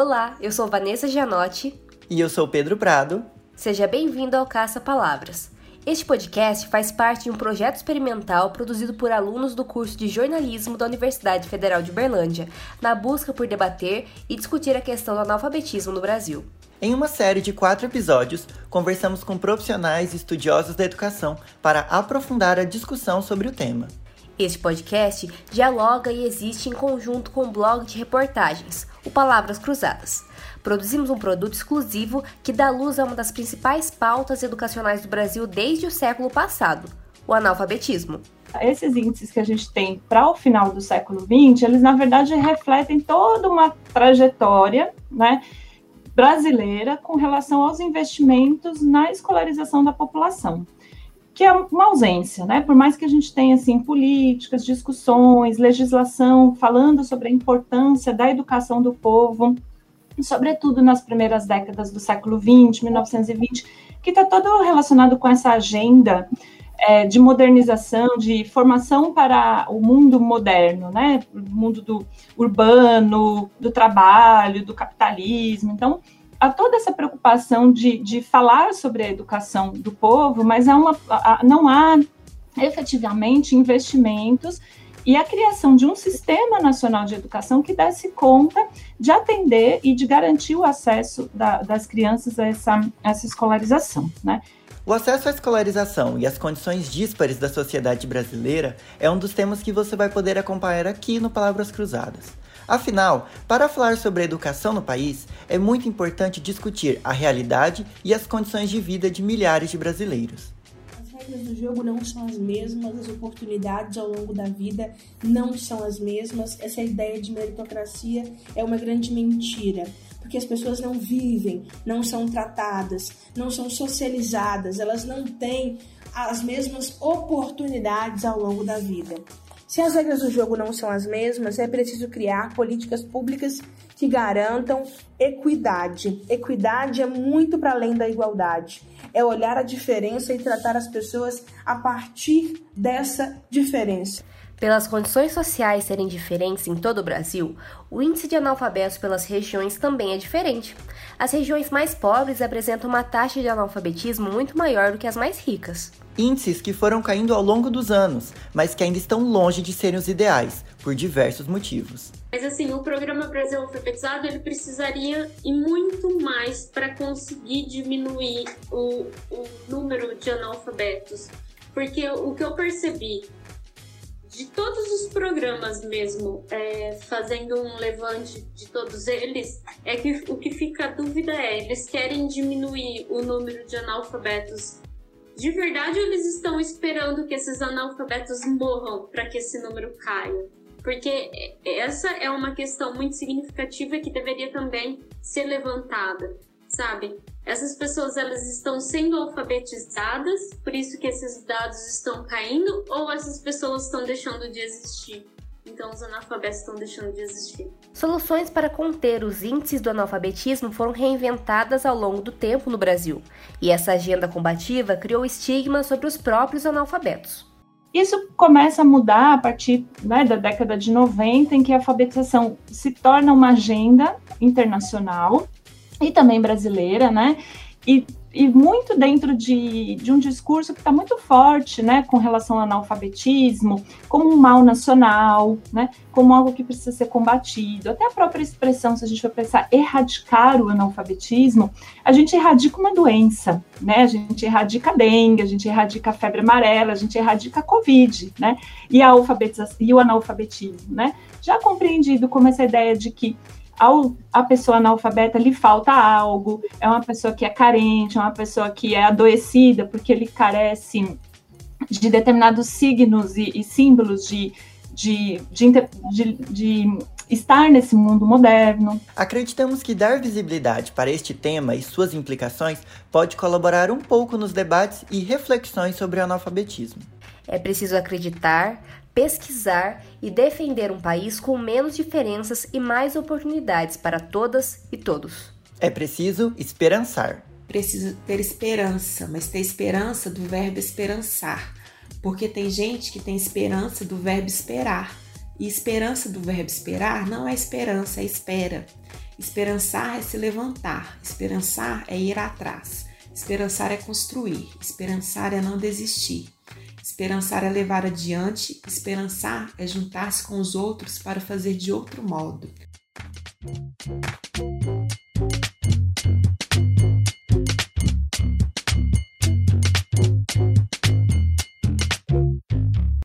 Olá, eu sou Vanessa Gianotti. E eu sou Pedro Prado. Seja bem-vindo ao Caça Palavras. Este podcast faz parte de um projeto experimental produzido por alunos do curso de jornalismo da Universidade Federal de Berlândia, na busca por debater e discutir a questão do analfabetismo no Brasil. Em uma série de quatro episódios, conversamos com profissionais e estudiosos da educação para aprofundar a discussão sobre o tema. Este podcast dialoga e existe em conjunto com o blog de reportagens, o Palavras Cruzadas. Produzimos um produto exclusivo que dá luz a uma das principais pautas educacionais do Brasil desde o século passado, o analfabetismo. Esses índices que a gente tem para o final do século XX, eles na verdade refletem toda uma trajetória, né, brasileira com relação aos investimentos na escolarização da população que é uma ausência, né? Por mais que a gente tenha assim políticas, discussões, legislação falando sobre a importância da educação do povo, sobretudo nas primeiras décadas do século XX, 1920, que está todo relacionado com essa agenda é, de modernização, de formação para o mundo moderno, né? O mundo do urbano, do trabalho, do capitalismo. Então, há toda essa preocupação de, de falar sobre a educação do povo, mas há uma, há, não há efetivamente investimentos e a criação de um sistema nacional de educação que desse conta de atender e de garantir o acesso da, das crianças a essa, essa escolarização, né? O acesso à escolarização e as condições díspares da sociedade brasileira é um dos temas que você vai poder acompanhar aqui no Palavras Cruzadas. Afinal, para falar sobre a educação no país, é muito importante discutir a realidade e as condições de vida de milhares de brasileiros. As regras do jogo não são as mesmas, as oportunidades ao longo da vida não são as mesmas. Essa ideia de meritocracia é uma grande mentira porque as pessoas não vivem, não são tratadas, não são socializadas, elas não têm as mesmas oportunidades ao longo da vida. Se as regras do jogo não são as mesmas, é preciso criar políticas públicas que garantam equidade. Equidade é muito para além da igualdade. É olhar a diferença e tratar as pessoas a partir dessa diferença. Pelas condições sociais serem diferentes em todo o Brasil, o índice de analfabetos pelas regiões também é diferente. As regiões mais pobres apresentam uma taxa de analfabetismo muito maior do que as mais ricas. Índices que foram caindo ao longo dos anos, mas que ainda estão longe de serem os ideais, por diversos motivos. Mas assim, o programa Brasil Alfabetizado ele precisaria ir muito mais para conseguir diminuir o, o número de analfabetos. Porque o que eu percebi de todos os programas mesmo, é, fazendo um levante de todos eles, é que o que fica a dúvida é, eles querem diminuir o número de analfabetos. De verdade, eles estão esperando que esses analfabetos morram para que esse número caia? Porque essa é uma questão muito significativa que deveria também ser levantada, sabe? Essas pessoas elas estão sendo alfabetizadas, por isso que esses dados estão caindo, ou essas pessoas estão deixando de existir? Então os analfabetos estão deixando de existir. Soluções para conter os índices do analfabetismo foram reinventadas ao longo do tempo no Brasil, e essa agenda combativa criou estigma sobre os próprios analfabetos. Isso começa a mudar a partir né, da década de 90, em que a alfabetização se torna uma agenda internacional e também brasileira, né? E, e muito dentro de, de um discurso que está muito forte, né, com relação ao analfabetismo, como um mal nacional, né, como algo que precisa ser combatido. Até a própria expressão, se a gente for pensar erradicar o analfabetismo, a gente erradica uma doença, né, a gente erradica a dengue, a gente erradica a febre amarela, a gente erradica a covid, né, e a e o analfabetismo, né. Já compreendido como essa ideia de que ao a pessoa analfabeta lhe falta algo, é uma pessoa que é carente, é uma pessoa que é adoecida porque ele carece de determinados signos e, e símbolos de, de, de, de, de estar nesse mundo moderno. Acreditamos que dar visibilidade para este tema e suas implicações pode colaborar um pouco nos debates e reflexões sobre o analfabetismo. É preciso acreditar, pesquisar e defender um país com menos diferenças e mais oportunidades para todas e todos. É preciso esperançar. Preciso ter esperança, mas ter esperança do verbo esperançar. Porque tem gente que tem esperança do verbo esperar. E esperança do verbo esperar não é esperança, é espera. Esperançar é se levantar, esperançar é ir atrás, esperançar é construir, esperançar é não desistir. Esperançar é levar adiante, esperançar é juntar-se com os outros para fazer de outro modo.